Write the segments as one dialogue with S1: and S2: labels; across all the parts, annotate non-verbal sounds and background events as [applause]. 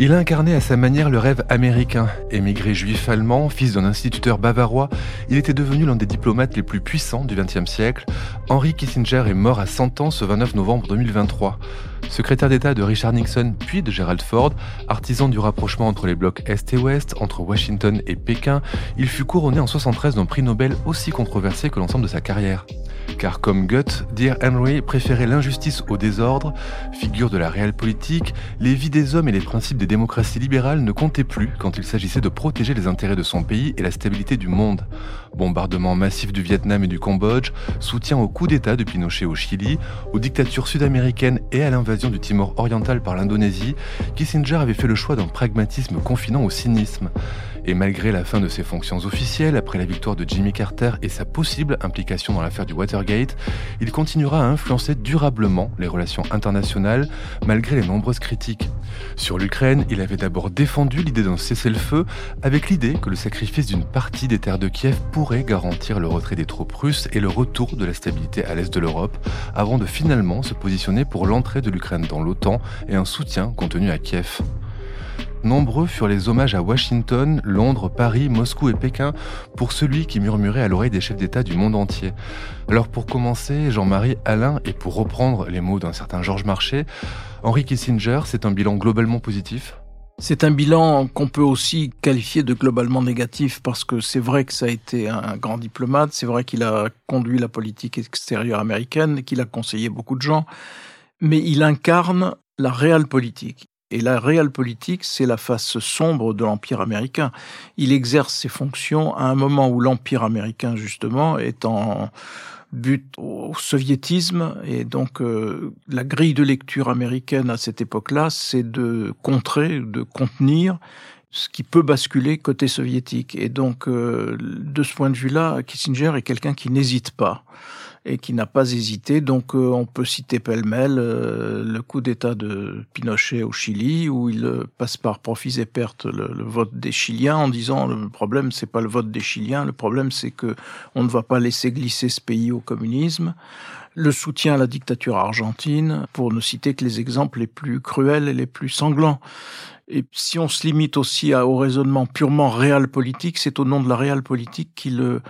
S1: Il a incarné à sa manière le rêve américain. Émigré juif allemand, fils d'un instituteur bavarois, il était devenu l'un des diplomates les plus puissants du XXe siècle. Henry Kissinger est mort à 100 ans ce 29 novembre 2023. Secrétaire d'État de Richard Nixon puis de Gerald Ford, artisan du rapprochement entre les blocs Est et Ouest, entre Washington et Pékin, il fut couronné en 73 d'un prix Nobel aussi controversé que l'ensemble de sa carrière. Car comme Goethe, Dear Henry préférait l'injustice au désordre, figure de la réelle politique, les vies des hommes et les principes des démocraties libérales ne comptaient plus quand il s'agissait de protéger les intérêts de son pays et la stabilité du monde. Bombardement massif du Vietnam et du Cambodge, soutien au coup d'État de Pinochet au Chili, aux dictatures sud-américaines et à l'invasion du Timor oriental par l'Indonésie, Kissinger avait fait le choix d'un pragmatisme confinant au cynisme. Et malgré la fin de ses fonctions officielles, après la victoire de Jimmy Carter et sa possible implication dans l'affaire du Watergate, il continuera à influencer durablement les relations internationales malgré les nombreuses critiques. Sur l'Ukraine, il avait d'abord défendu l'idée d'un cessez-le-feu avec l'idée que le sacrifice d'une partie des terres de Kiev pourrait garantir le retrait des troupes russes et le retour de la stabilité à l'est de l'Europe, avant de finalement se positionner pour l'entrée de l'Ukraine dans l'OTAN et un soutien contenu à Kiev. Nombreux furent les hommages à Washington, Londres, Paris, Moscou et Pékin pour celui qui murmurait à l'oreille des chefs d'État du monde entier. Alors pour commencer, Jean-Marie Alain, et pour reprendre les mots d'un certain Georges Marchais, Henry Kissinger, c'est un bilan globalement positif?
S2: C'est un bilan qu'on peut aussi qualifier de globalement négatif parce que c'est vrai que ça a été un grand diplomate, c'est vrai qu'il a conduit la politique extérieure américaine, qu'il a conseillé beaucoup de gens, mais il incarne la réelle politique. Et la réelle politique, c'est la face sombre de l'Empire américain. Il exerce ses fonctions à un moment où l'Empire américain, justement, est en but au soviétisme. Et donc, euh, la grille de lecture américaine à cette époque-là, c'est de contrer, de contenir ce qui peut basculer côté soviétique. Et donc, euh, de ce point de vue-là, Kissinger est quelqu'un qui n'hésite pas et qui n'a pas hésité. Donc euh, on peut citer pêle-mêle euh, le coup d'État de Pinochet au Chili, où il euh, passe par profits et pertes le, vote des Chiliens en disant le problème c'est pas le vote des Chiliens, le problème c'est que on ne va pas laisser glisser ce pays au communisme. Le soutien à la dictature argentine, pour ne citer que les exemples les plus cruels et les plus sanglants. Et si on se limite aussi au raisonnement purement réel politique, c'est au nom de la réelle politique qu'il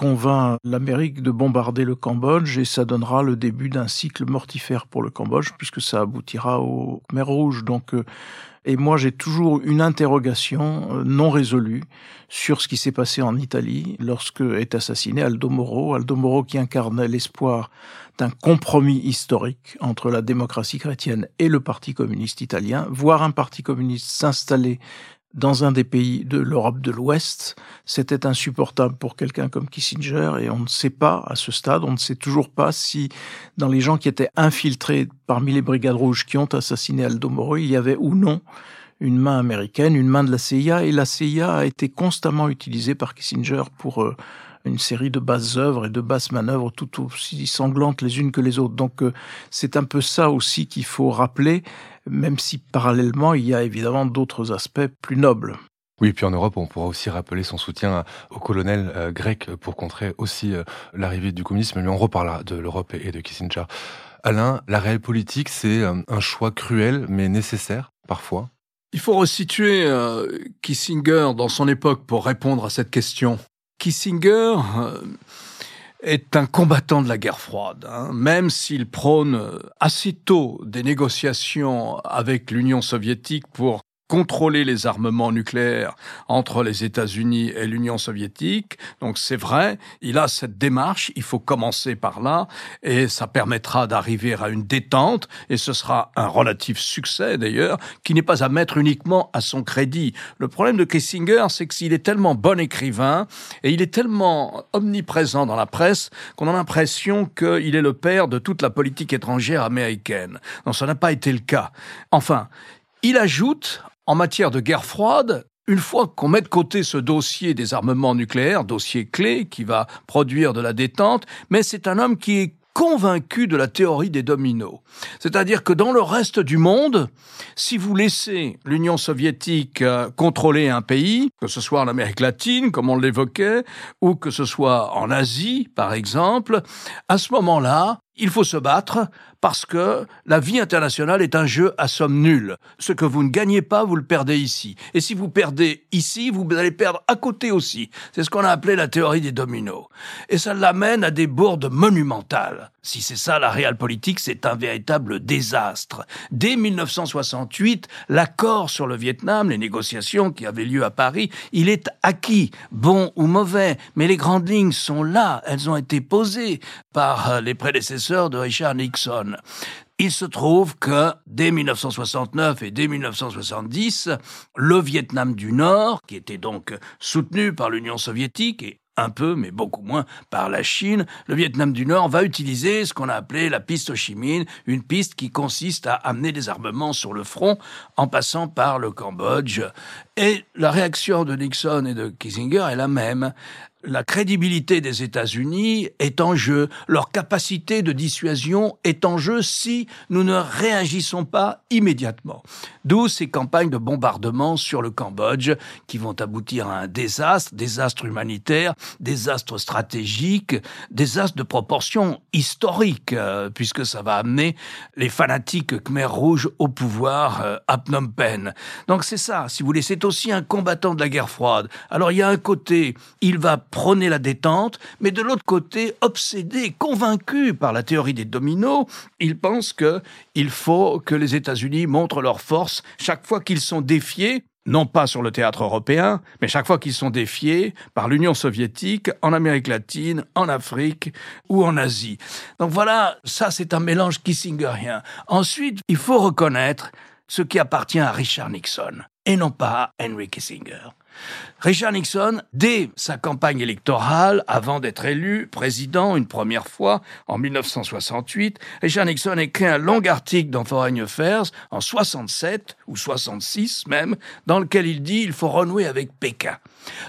S2: convainc l'Amérique de bombarder le Cambodge et ça donnera le début d'un cycle mortifère pour le Cambodge puisque ça aboutira aux mer Rouge. Donc, euh, et moi j'ai toujours une interrogation euh, non résolue sur ce qui s'est passé en Italie lorsque est assassiné Aldo Moro. Aldo Moro qui incarnait l'espoir d'un compromis historique entre la démocratie chrétienne et le Parti communiste italien, voir un parti communiste s'installer dans un des pays de l'Europe de l'Ouest. C'était insupportable pour quelqu'un comme Kissinger et on ne sait pas à ce stade, on ne sait toujours pas si dans les gens qui étaient infiltrés parmi les brigades rouges qui ont assassiné Aldo Moro, il y avait ou non une main américaine, une main de la CIA et la CIA a été constamment utilisée par Kissinger pour euh, une série de basses œuvres et de basses manœuvres tout aussi sanglantes les unes que les autres. Donc euh, c'est un peu ça aussi qu'il faut rappeler, même si parallèlement il y a évidemment d'autres aspects plus nobles.
S1: Oui, puis en Europe, on pourra aussi rappeler son soutien au colonel euh, grec pour contrer aussi euh, l'arrivée du communisme, mais on reparlera de l'Europe et de Kissinger. Alain, la réelle politique, c'est un choix cruel mais nécessaire parfois?
S3: Il faut resituer Kissinger dans son époque pour répondre à cette question. Kissinger euh, est un combattant de la guerre froide, hein. même s'il prône assez tôt des négociations avec l'Union soviétique pour contrôler les armements nucléaires entre les États-Unis et l'Union soviétique. Donc c'est vrai, il a cette démarche, il faut commencer par là, et ça permettra d'arriver à une détente, et ce sera un relatif succès d'ailleurs, qui n'est pas à mettre uniquement à son crédit. Le problème de Kissinger, c'est qu'il est tellement bon écrivain, et il est tellement omniprésent dans la presse, qu'on a l'impression qu'il est le père de toute la politique étrangère américaine. Non, ça n'a pas été le cas. Enfin, il ajoute en matière de guerre froide, une fois qu'on met de côté ce dossier des armements nucléaires, dossier clé qui va produire de la détente, mais c'est un homme qui est convaincu de la théorie des dominos. C'est-à-dire que dans le reste du monde, si vous laissez l'Union soviétique euh, contrôler un pays, que ce soit en Amérique latine, comme on l'évoquait, ou que ce soit en Asie, par exemple, à ce moment-là, il faut se battre parce que la vie internationale est un jeu à somme nulle. Ce que vous ne gagnez pas, vous le perdez ici. Et si vous perdez ici, vous allez perdre à côté aussi. C'est ce qu'on a appelé la théorie des dominos. Et ça l'amène à des bourdes monumentales. Si c'est ça la réelle politique, c'est un véritable désastre. Dès 1968, l'accord sur le Vietnam, les négociations qui avaient lieu à Paris, il est acquis, bon ou mauvais, mais les grandes lignes sont là, elles ont été posées par les prédécesseurs de Richard Nixon. Il se trouve que dès 1969 et dès 1970, le Vietnam du Nord, qui était donc soutenu par l'Union soviétique et un peu, mais beaucoup moins, par la Chine, le Vietnam du Nord va utiliser ce qu'on a appelé la piste Ho Chi une piste qui consiste à amener des armements sur le front en passant par le Cambodge. Et la réaction de Nixon et de Kissinger est la même la crédibilité des États-Unis est en jeu, leur capacité de dissuasion est en jeu si nous ne réagissons pas immédiatement. D'où ces campagnes de bombardement sur le Cambodge qui vont aboutir à un désastre, désastre humanitaire, désastre stratégique, désastre de proportion historique, euh, puisque ça va amener les fanatiques Khmer rouges au pouvoir euh, à Phnom Penh. Donc c'est ça, si vous voulez, c'est aussi un combattant de la guerre froide. Alors il y a un côté, il va prôner la détente, mais de l'autre côté, obsédé, convaincu par la théorie des dominos, il pense que il faut que les États-Unis montrent leur force chaque fois qu'ils sont défiés non pas sur le théâtre européen, mais chaque fois qu'ils sont défiés par l'Union soviétique en Amérique latine, en Afrique ou en Asie. Donc voilà, ça c'est un mélange kissingerien. Ensuite, il faut reconnaître ce qui appartient à Richard Nixon et non pas à Henry Kissinger. Richard Nixon, dès sa campagne électorale, avant d'être élu président une première fois en 1968, Richard Nixon écrit un long article dans Foreign Affairs en 67 ou 66 même, dans lequel il dit il faut renouer avec Pékin.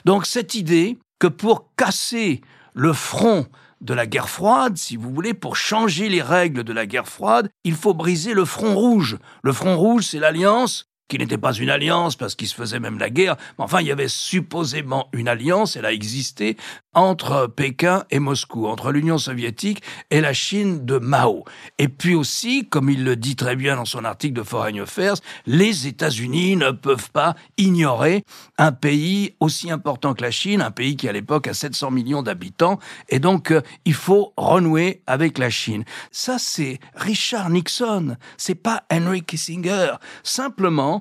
S3: Donc cette idée que pour casser le front de la guerre froide, si vous voulez, pour changer les règles de la guerre froide, il faut briser le front rouge. Le front rouge, c'est l'alliance qui n'était pas une alliance parce qu'il se faisait même la guerre, mais enfin il y avait supposément une alliance, elle a existé, entre Pékin et Moscou, entre l'Union soviétique et la Chine de Mao. Et puis aussi, comme il le dit très bien dans son article de Foreign Affairs, les États-Unis ne peuvent pas ignorer un pays aussi important que la Chine, un pays qui à l'époque a 700 millions d'habitants, et donc euh, il faut renouer avec la Chine. Ça c'est Richard Nixon, c'est pas Henry Kissinger. Simplement,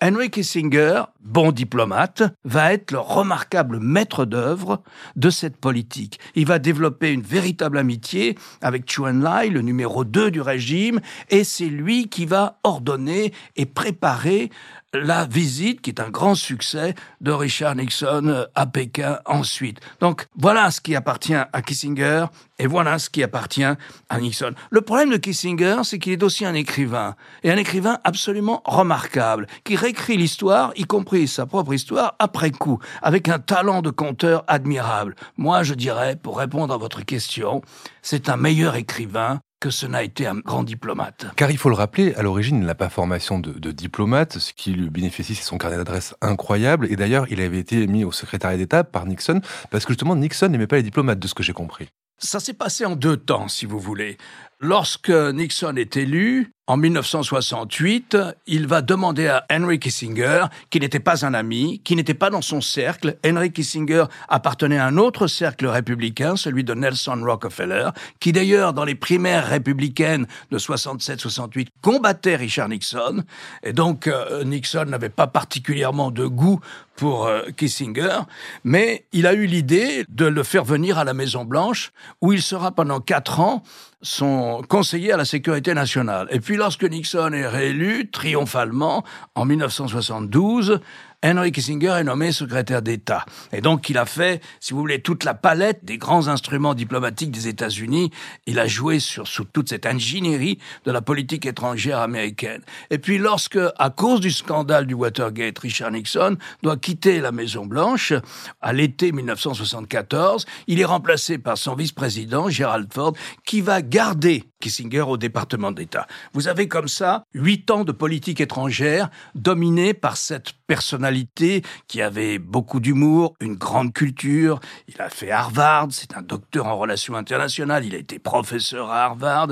S3: Henry Kissinger, bon diplomate, va être le remarquable maître d'œuvre de cette politique. Il va développer une véritable amitié avec Chu Enlai, le numéro 2 du régime, et c'est lui qui va ordonner et préparer la visite, qui est un grand succès, de Richard Nixon à Pékin ensuite. Donc voilà ce qui appartient à Kissinger et voilà ce qui appartient à Nixon. Le problème de Kissinger, c'est qu'il est aussi un écrivain, et un écrivain absolument remarquable, qui réécrit l'histoire, y compris sa propre histoire, après coup, avec un talent de conteur admirable. Moi, je dirais, pour répondre à votre question, c'est un meilleur écrivain que ce n'a été un grand diplomate.
S1: Car il faut le rappeler, à l'origine, il n'a pas formation de, diplomate. Ce qui lui bénéficie, c'est son carnet d'adresse incroyable. Et d'ailleurs, il avait été mis au secrétariat d'État par Nixon, parce que justement, Nixon n'aimait pas les diplomates, de ce que j'ai compris.
S3: Ça s'est passé en deux temps, si vous voulez. Lorsque Nixon est élu, en 1968, il va demander à Henry Kissinger, qui n'était pas un ami, qui n'était pas dans son cercle. Henry Kissinger appartenait à un autre cercle républicain, celui de Nelson Rockefeller, qui d'ailleurs, dans les primaires républicaines de 67-68, combattait Richard Nixon. Et donc, euh, Nixon n'avait pas particulièrement de goût pour euh, Kissinger, mais il a eu l'idée de le faire venir à la Maison Blanche, où il sera pendant quatre ans son conseiller à la sécurité nationale. Et puis lorsque Nixon est réélu triomphalement en 1972, Henry Kissinger est nommé secrétaire d'État. Et donc, il a fait, si vous voulez, toute la palette des grands instruments diplomatiques des États-Unis. Il a joué sur, toute cette ingénierie de la politique étrangère américaine. Et puis, lorsque, à cause du scandale du Watergate, Richard Nixon doit quitter la Maison-Blanche à l'été 1974, il est remplacé par son vice-président, Gerald Ford, qui va garder Kissinger au département d'État. Vous avez comme ça huit ans de politique étrangère dominée par cette personnalité qui avait beaucoup d'humour, une grande culture. Il a fait Harvard, c'est un docteur en relations internationales, il a été professeur à Harvard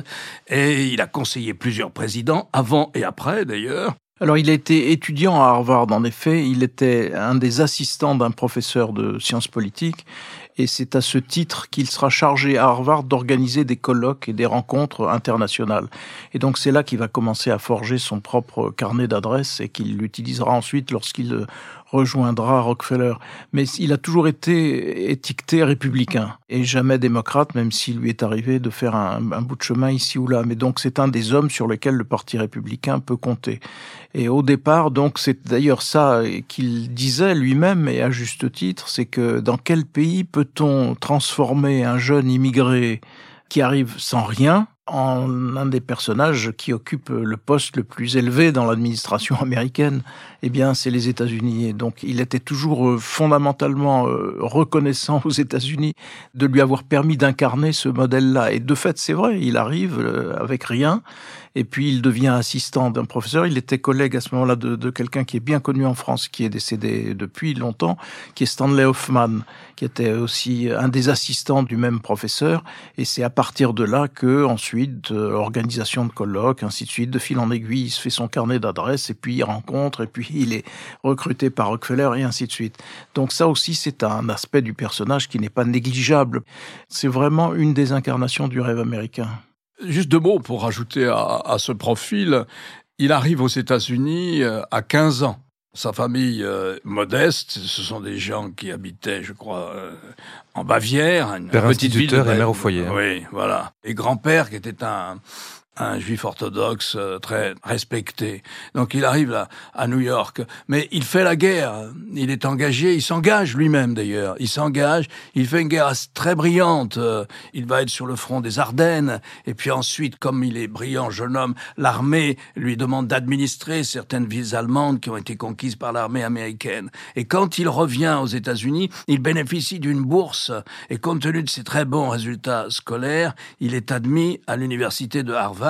S3: et il a conseillé plusieurs présidents, avant et après d'ailleurs.
S2: Alors il a été étudiant à Harvard, en effet, il était un des assistants d'un professeur de sciences politiques et c'est à ce titre qu'il sera chargé à Harvard d'organiser des colloques et des rencontres internationales. Et donc c'est là qu'il va commencer à forger son propre carnet d'adresses et qu'il l'utilisera ensuite lorsqu'il rejoindra Rockefeller. Mais il a toujours été étiqueté républicain et jamais démocrate, même s'il lui est arrivé de faire un, un, bout de chemin ici ou là. Mais donc c'est un des hommes sur lesquels le Parti républicain peut compter. Et au départ, donc c'est d'ailleurs ça qu'il disait lui-même, et à juste titre, c'est que dans quel pays peut-on transformer un jeune immigré qui arrive sans rien en un des personnages qui occupe le poste le plus élevé dans l'administration [laughs] américaine, eh bien, c'est les États-Unis. Et donc, il était toujours euh, fondamentalement euh, reconnaissant aux États-Unis de lui avoir permis d'incarner ce modèle-là. Et de fait, c'est vrai, il arrive euh, avec rien et puis il devient assistant d'un professeur. Il était collègue à ce moment-là de, quelqu'un qui est bien connu en France, qui est décédé depuis longtemps, qui est Stanley Hoffman, qui était aussi un des assistants du même professeur. Et c'est à partir de là que ensuite, euh, organisation de colloques, ainsi de suite, de fil en aiguille, il se fait son carnet d'adresses et puis il rencontre et puis [laughs] il est recruté par Rockefeller et ainsi de suite. Donc ça aussi, c'est un aspect du personnage qui n'est pas négligeable. C'est vraiment une des incarnations du rêve américain.
S3: Juste deux mots pour rajouter à, à ce profil. Il arrive aux États-Unis euh, à 15 ans. Sa famille euh, modeste, ce sont des gens qui habitaient, je crois, euh, en Bavière,
S1: une Père petite ville de... et mère au foyer.
S3: Hein. Oui, voilà. Et grand-père qui était un, un juif orthodoxe euh, très respecté. Donc il arrive là, à New York, mais il fait la guerre. Il est engagé, il s'engage lui-même d'ailleurs. Il s'engage, il fait une guerre très brillante. Euh, il va être sur le front des Ardennes, et puis ensuite, comme il est brillant jeune homme, l'armée lui demande d'administrer certaines villes allemandes qui ont été conquises par l'armée américaine. Et quand il revient aux États-Unis, il bénéficie d'une bourse, et compte tenu de ses très bons résultats scolaires, il est admis à l'université de Harvard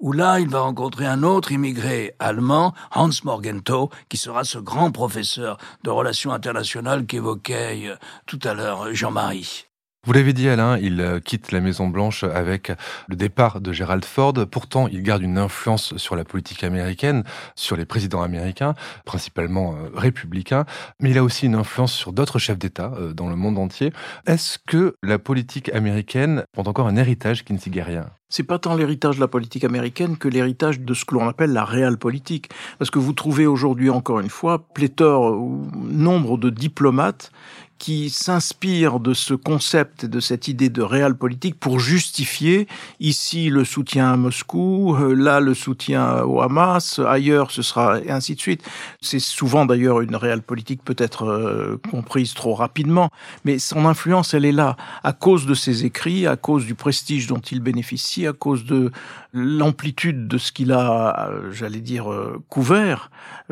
S3: où là, il va rencontrer un autre immigré allemand, Hans Morgenthau, qui sera ce grand professeur de relations internationales qu'évoquait euh, tout à l'heure Jean-Marie.
S1: Vous l'avez dit Alain, il euh, quitte la Maison Blanche avec le départ de Gerald Ford. Pourtant, il garde une influence sur la politique américaine, sur les présidents américains, principalement euh, républicains, mais il a aussi une influence sur d'autres chefs d'État dans le monde entier. Est-ce que la politique américaine porte encore un héritage kinsingérien
S2: c'est pas tant l'héritage de la politique américaine que l'héritage de ce que l'on appelle la réelle politique. Parce que vous trouvez aujourd'hui, encore une fois, pléthore ou nombre de diplomates qui s'inspire de ce concept, de cette idée de réel politique pour justifier ici le soutien à Moscou, euh, là le soutien au Hamas, ailleurs ce sera et ainsi de suite. C'est souvent d'ailleurs une réelle politique peut-être euh, comprise trop rapidement, mais son influence elle est là à cause de ses écrits, à cause du prestige dont il bénéficie, à cause de l'amplitude de ce qu'il a, euh, j'allais dire, couvert,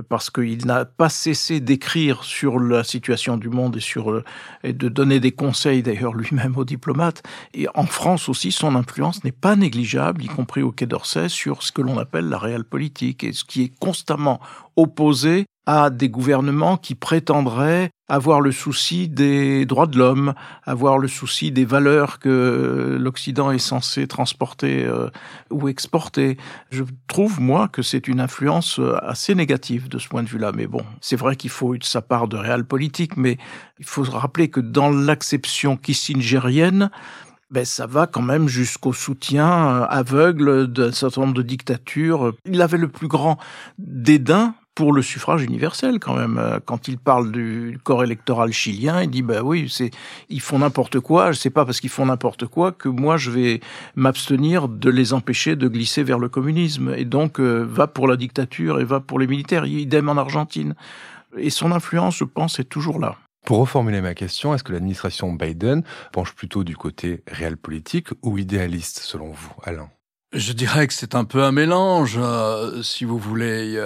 S2: parce qu'il n'a pas cessé d'écrire sur la situation du monde et sur et de donner des conseils d'ailleurs [laughs] lui-même aux diplomates. Et en France aussi, son influence n'est pas négligeable, y compris au Quai d'Orsay, sur ce que l'on appelle la réelle politique, et ce qui est constamment opposé à des gouvernements qui prétendraient avoir le souci des droits de l'homme, avoir le souci des valeurs que l'Occident est censé transporter euh, ou exporter. Je trouve, moi, que c'est une influence euh, assez négative de ce point de vue-là. Mais bon, c'est vrai qu'il faut sa part de réel politique, mais il faut se rappeler que dans l'acception kissingerienne, ben, ça va quand même jusqu'au soutien euh, aveugle d'un certain nombre de dictatures. Il avait le plus grand dédain pour le suffrage universel quand même. Euh, quand il parle du corps électoral chilien, il dit bah oui, c'est ils font n'importe quoi. Je sais pas parce qu'ils font n'importe quoi que moi je vais m'abstenir de les empêcher de glisser vers le communisme. Et donc euh, va pour la dictature et va pour les militaires. Idem en Argentine. Et son influence, je pense, est toujours là.
S1: Pour reformuler ma question, est-ce que l'administration Biden penche plutôt du côté réel politique ou idéaliste selon vous, Alain?
S3: Je dirais que c'est un peu un mélange, euh, si vous voulez.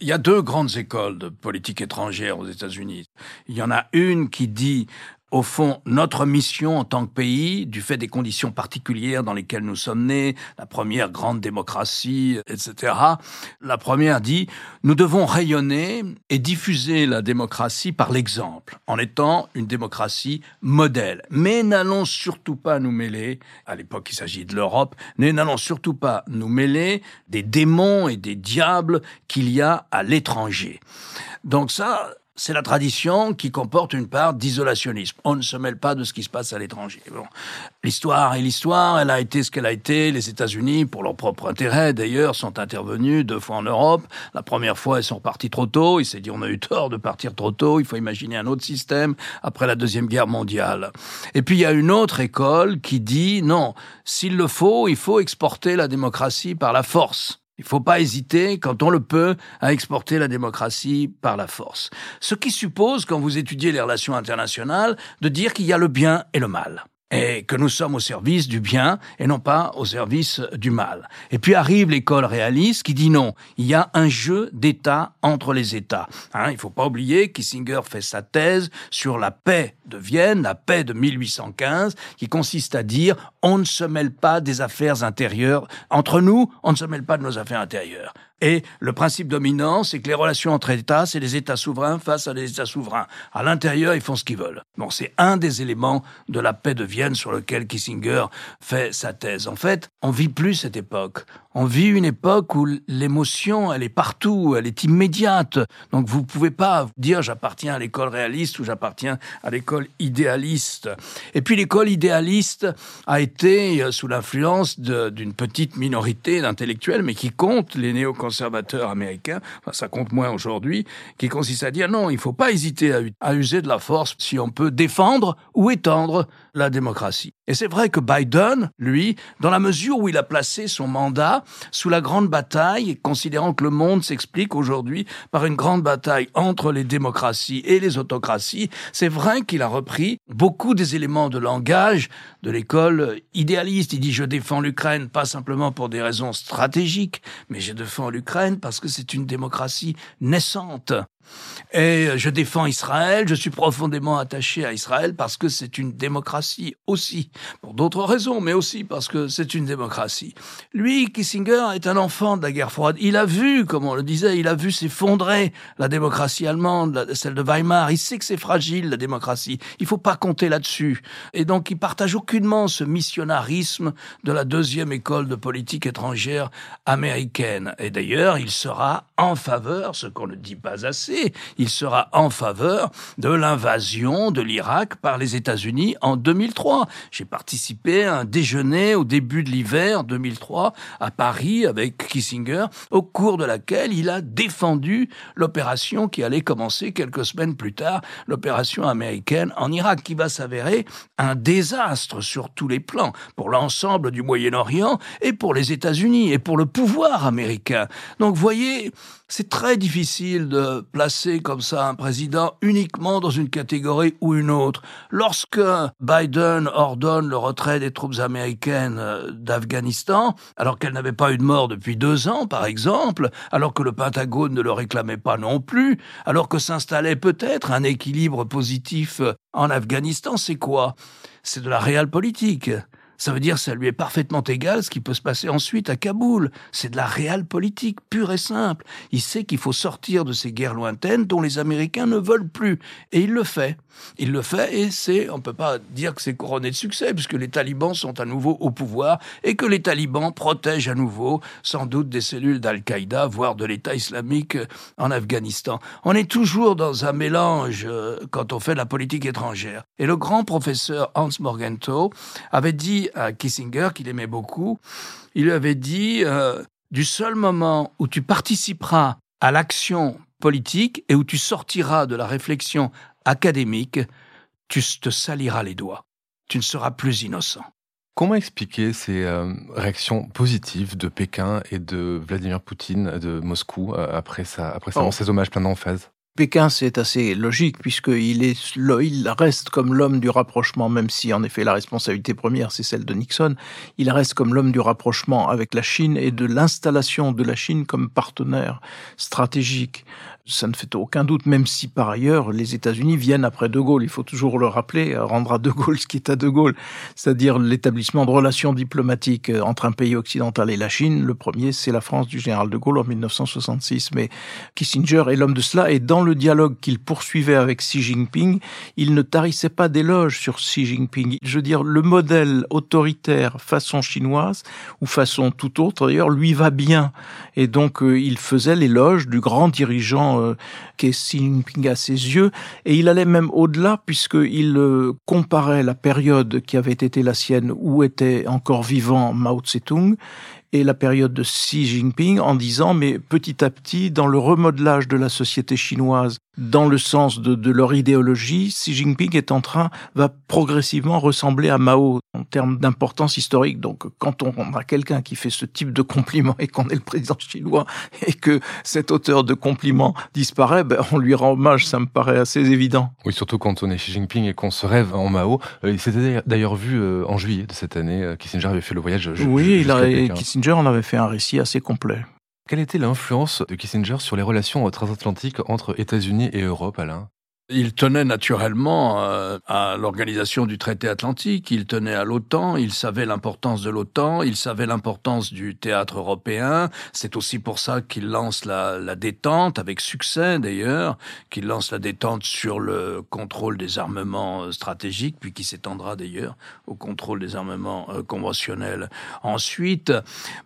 S3: Il y a deux grandes écoles de politique étrangère aux États-Unis. Il y en a une qui dit au fond, notre mission en tant que pays, du fait des conditions particulières dans lesquelles nous sommes nés, la première grande démocratie, etc., la première dit, nous devons rayonner et diffuser la démocratie par l'exemple, en étant une démocratie modèle. Mais n'allons surtout pas nous mêler, à l'époque il s'agit de l'Europe, mais n'allons surtout pas nous mêler des démons et des diables qu'il y a à l'étranger. Donc ça, c'est la tradition qui comporte une part d'isolationnisme. On ne se mêle pas de ce qui se passe à l'étranger. Bon. L'histoire est l'histoire, elle a été ce qu'elle a été. Les États-Unis, pour leur propre intérêt d'ailleurs, sont intervenus deux fois en Europe. La première fois, ils sont partis trop tôt. Il s'est dit, on a eu tort de partir trop tôt. Il faut imaginer un autre système après la Deuxième Guerre mondiale. Et puis, il y a une autre école qui dit, non, s'il le faut, il faut exporter la démocratie par la force. Il ne faut pas hésiter, quand on le peut, à exporter la démocratie par la force. Ce qui suppose, quand vous étudiez les relations internationales, de dire qu'il y a le bien et le mal et que nous sommes au service du bien et non pas au service du mal. Et puis arrive l'école réaliste qui dit non, il y a un jeu d'État entre les États. Hein, il faut pas oublier, Kissinger fait sa thèse sur la paix de Vienne, la paix de 1815, qui consiste à dire on ne se mêle pas des affaires intérieures. Entre nous, on ne se mêle pas de nos affaires intérieures. Et le principe dominant, c'est que les relations entre États, c'est les États souverains face à des États souverains. À l'intérieur, ils font ce qu'ils veulent. Bon, c'est un des éléments de la paix de Vienne sur lequel Kissinger fait sa thèse. En fait, on vit plus cette époque. On vit une époque où l'émotion, elle est partout, elle est immédiate. Donc vous pouvez pas dire j'appartiens à l'école réaliste ou j'appartiens à l'école idéaliste. Et puis l'école idéaliste a été euh, sous l'influence d'une petite minorité d'intellectuels, mais qui compte les néoconservateurs américains, enfin ça compte moins aujourd'hui, qui consiste à dire non, il faut pas hésiter à user de la force si on peut défendre ou étendre la démocratie. Et c'est vrai que Biden, lui, dans la mesure où il a placé son mandat sous la grande bataille, considérant que le monde s'explique aujourd'hui par une grande bataille entre les démocraties et les autocraties, c'est vrai qu'il a repris beaucoup des éléments de langage de l'école idéaliste. Il dit je défends l'Ukraine pas simplement pour des raisons stratégiques, mais je défends l'Ukraine parce que c'est une démocratie naissante. Et je défends Israël, je suis profondément attaché à Israël parce que c'est une démocratie aussi, pour d'autres raisons, mais aussi parce que c'est une démocratie. Lui, Kissinger, est un enfant de la guerre froide. Il a vu, comme on le disait, il a vu s'effondrer la démocratie allemande, celle de Weimar. Il sait que c'est fragile, la démocratie. Il faut pas compter là-dessus. Et donc, il partage aucunement ce missionnarisme de la deuxième école de politique étrangère américaine. Et d'ailleurs, il sera en faveur, ce qu'on ne dit pas assez, il sera en faveur de l'invasion de l'Irak par les États-Unis en 2003. J'ai participé à un déjeuner au début de l'hiver 2003 à Paris avec Kissinger, au cours de laquelle il a défendu l'opération qui allait commencer quelques semaines plus tard, l'opération américaine en Irak, qui va s'avérer un désastre sur tous les plans, pour l'ensemble du Moyen-Orient et pour les États-Unis et pour le pouvoir américain. Donc, voyez, c'est très difficile de placer comme ça un président uniquement dans une catégorie ou une autre. Lorsque Biden ordonne le retrait des troupes américaines euh, d'Afghanistan, alors qu'elles n'avaient pas eu de mort depuis deux ans, par exemple, alors que le Pentagone ne le réclamait pas non plus, alors que s'installait peut-être un équilibre positif en Afghanistan, c'est quoi? C'est de la réelle politique. Ça veut dire ça lui est parfaitement égal ce qui peut se passer ensuite à Kaboul. C'est de la réelle politique, pure et simple. Il sait qu'il faut sortir de ces guerres lointaines dont les Américains ne veulent plus. Et il le fait. Il le fait et c'est, on peut pas dire que c'est couronné de succès puisque les talibans sont à nouveau au pouvoir et que les talibans protègent à nouveau sans doute des cellules d'Al-Qaïda, voire de l'État islamique en Afghanistan. On est toujours dans un mélange euh, quand on fait la politique étrangère. Et le grand professeur Hans Morgenthau avait dit à Kissinger qu'il aimait beaucoup, il lui avait dit euh, du seul moment où tu participeras à l'action politique et où tu sortiras de la réflexion académique, tu te saliras les doigts. Tu ne seras plus innocent.
S1: Comment expliquer ces euh, réactions positives de Pékin et de Vladimir Poutine de Moscou euh, après, ça, après ces hommages plein d'emphase?
S2: Pékin, c'est assez logique puisqu'il est, il reste comme l'homme du rapprochement, même si en effet la responsabilité première c'est celle de Nixon. Il reste comme l'homme du rapprochement avec la Chine et de l'installation de la Chine comme partenaire stratégique ça ne fait aucun doute, même si par ailleurs les États-Unis viennent après De Gaulle. Il faut toujours le rappeler, rendre à De Gaulle ce qui est à De Gaulle, c'est-à-dire l'établissement de relations diplomatiques entre un pays occidental et la Chine. Le premier, c'est la France du général De Gaulle en 1966. Mais Kissinger est l'homme de cela, et dans le dialogue qu'il poursuivait avec Xi Jinping, il ne tarissait pas d'éloges sur Xi Jinping. Je veux dire, le modèle autoritaire façon chinoise, ou façon tout autre d'ailleurs, lui va bien. Et donc, euh, il faisait l'éloge du grand dirigeant euh, qu'est Xi Jinping à ses yeux, et il allait même au-delà puisqu'il euh, comparait la période qui avait été la sienne où était encore vivant Mao Tse-tung et la période de Xi Jinping en disant mais petit à petit dans le remodelage de la société chinoise dans le sens de, de, leur idéologie, Xi Jinping est en train, va progressivement ressembler à Mao en termes d'importance historique. Donc, quand on a quelqu'un qui fait ce type de compliment et qu'on est le président chinois et que cet auteur de compliments disparaît, ben, on lui rend hommage, ça me paraît assez évident.
S1: Oui, surtout quand on est Xi Jinping et qu'on se rêve en Mao. Euh, il s'était d'ailleurs vu euh, en juillet de cette année. Euh, Kissinger avait fait le voyage.
S2: Oui, il a, Kissinger en avait fait un récit assez complet.
S1: Quelle était l'influence de Kissinger sur les relations transatlantiques entre États-Unis et Europe, Alain?
S3: Il tenait naturellement euh, à l'organisation du traité atlantique, il tenait à l'OTAN, il savait l'importance de l'OTAN, il savait l'importance du théâtre européen. C'est aussi pour ça qu'il lance la, détente, avec succès d'ailleurs, qu'il lance la détente sur le contrôle des armements euh, stratégiques, puis qui s'étendra d'ailleurs au contrôle des armements euh, conventionnels. Ensuite,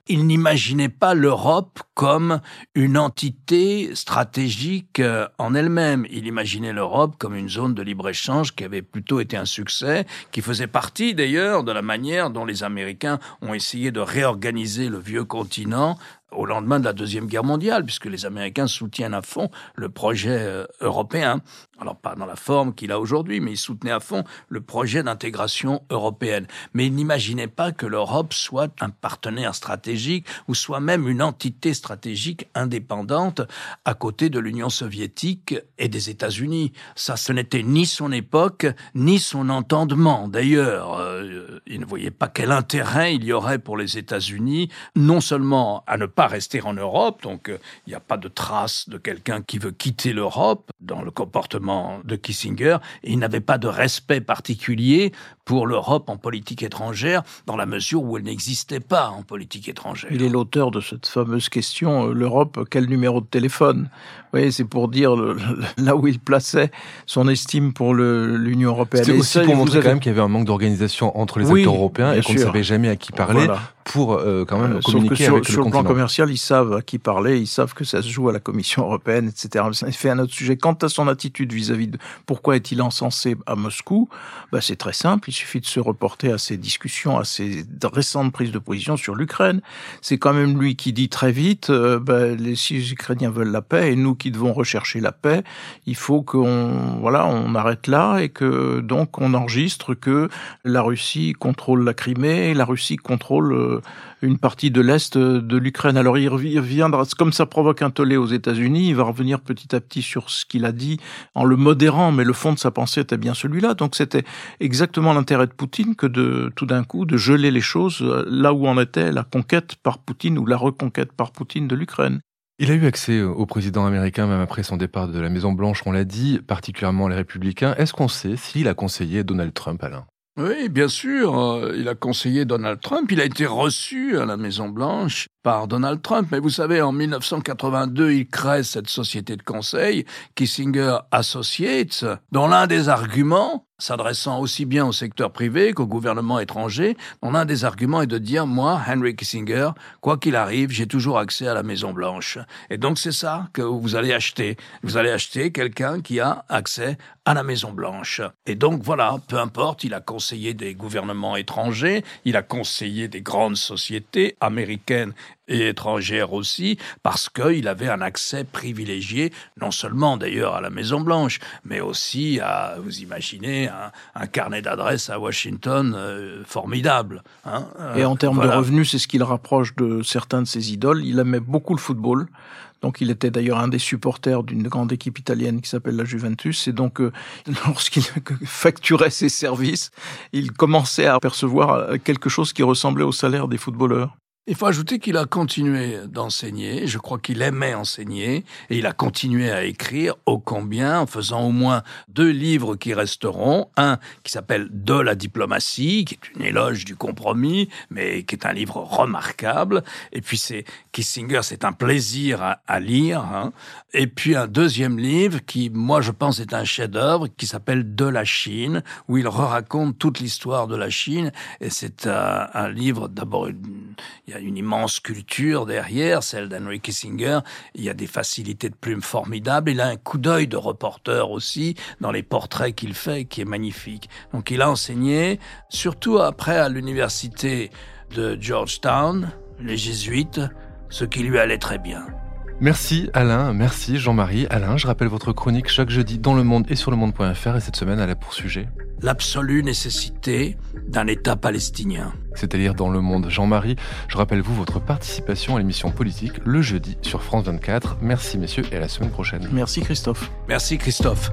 S3: il n'imaginait pas l'Europe comme une entité stratégique en elle-même. Il imaginait l'Europe comme une zone de libre-échange qui avait plutôt été un succès, qui faisait partie d'ailleurs de la manière dont les Américains ont essayé de réorganiser le vieux continent au lendemain de la Deuxième Guerre mondiale, puisque les Américains soutiennent à fond le projet euh, européen. Alors pas dans la forme qu'il a aujourd'hui, mais il soutenait à fond le projet d'intégration européenne. Mais il n'imaginait pas que l'Europe soit un partenaire stratégique ou soit même une entité stratégique indépendante à côté de l'Union soviétique et des États-Unis. Ça, ce n'était ni son époque, ni son entendement. D'ailleurs, euh, il ne voyait pas quel intérêt il y aurait pour les États-Unis, non seulement à ne pas rester en Europe, donc euh, il n'y a pas de trace de quelqu'un qui veut quitter l'Europe dans le comportement de Kissinger, et il n'avait pas de respect particulier pour l'Europe en politique étrangère, dans la mesure où elle n'existait pas en politique étrangère.
S2: Il est l'auteur de cette fameuse question, euh, l'Europe, quel numéro de téléphone? Oui, c'est pour dire là où il plaçait son estime pour l'Union européenne.
S1: C'est aussi pour montrer quand même qu'il y avait un manque d'organisation entre les acteurs européens et qu'on ne savait jamais à qui parler pour euh, quand même communiquer
S2: sur,
S1: avec
S2: sur
S1: le,
S2: plan commercial, ils savent à qui parler, ils savent que ça se joue à la Commission européenne, etc. Ça fait un autre sujet. Quant à son attitude vis-à-vis de pourquoi est-il encensé à Moscou, bah, c'est très simple. Il suffit de se reporter à ces discussions, à ces récentes prises de position sur l'Ukraine. C'est quand même lui qui dit très vite, bah, les, si les Ukrainiens veulent la paix et nous qui devons rechercher la paix, il faut qu'on voilà, on arrête là et que donc on enregistre que la Russie contrôle la Crimée, et la Russie contrôle euh, une partie de l'est de l'Ukraine. Alors il reviendra, comme ça provoque un tollé aux États-Unis, il va revenir petit à petit sur ce qu'il a dit en le modérant, mais le fond de sa pensée était bien celui-là. Donc c'était exactement l'intérêt de Poutine que de tout d'un coup de geler les choses euh, là où en était la conquête par Poutine ou la reconquête par Poutine de l'Ukraine.
S1: Il a eu accès au président américain même après son départ de la Maison Blanche, on l'a dit, particulièrement les républicains. Est-ce qu'on sait s'il a conseillé Donald Trump, Alain?
S3: Oui, bien sûr. Euh, il a conseillé Donald Trump. Il a été reçu à la Maison Blanche par Donald Trump. Mais vous savez, en 1982, il crée cette société de conseil, Kissinger Associates, dont l'un des arguments, s'adressant aussi bien au secteur privé qu'au gouvernement étranger, dont l'un des arguments est de dire, moi, Henry Kissinger, quoi qu'il arrive, j'ai toujours accès à la Maison Blanche. Et donc c'est ça que vous allez acheter. Vous allez acheter quelqu'un qui a accès à la Maison Blanche. Et donc voilà, peu importe, il a conseillé des gouvernements étrangers, il a conseillé des grandes sociétés américaines et étrangères aussi, parce qu'il avait un accès privilégié, non seulement d'ailleurs à la Maison Blanche, mais aussi à, vous imaginez, un, carnet d'adresses à Washington euh, formidable.
S2: Hein et en termes de revenus, c'est ce qu'il rapproche de certains de ses idoles. Il aimait beaucoup le football. Donc il était d'ailleurs un des supporters d'une grande équipe italienne qui s'appelle la Juventus. Et donc euh, [laughs] lorsqu'il [laughs] facturait ses services, il commençait à percevoir quelque chose qui ressemblait au salaire des footballeurs.
S3: Il faut ajouter qu'il a continué d'enseigner. Je crois qu'il aimait enseigner et il a continué à écrire ô combien en faisant au moins deux livres qui resteront. Un qui s'appelle De la diplomatie, qui est une éloge du compromis, mais qui est un livre remarquable. Et puis c'est Kissinger, c'est un plaisir à, lire. Hein. Et puis un deuxième livre qui, moi, je pense, est un chef-d'œuvre qui s'appelle De la Chine, où il raconte toute l'histoire de la Chine. Et c'est un, un livre d'abord il y a une immense culture derrière, celle d'Henry Kissinger. Il y a des facilités de plume formidables. Il a un coup d'œil de reporter aussi dans les portraits qu'il fait, qui est magnifique. Donc il a enseigné, surtout après à l'université de Georgetown, les jésuites, ce qui lui allait très bien.
S1: Merci Alain, merci Jean-Marie. Alain, je rappelle votre chronique chaque jeudi dans Le Monde et sur le monde.fr et cette semaine elle a pour sujet
S3: l'absolue nécessité d'un État palestinien.
S1: C'est-à-dire dans Le Monde. Jean-Marie, je rappelle vous votre participation à l'émission politique le jeudi sur France 24. Merci messieurs et à la semaine prochaine.
S2: Merci Christophe.
S3: Merci Christophe.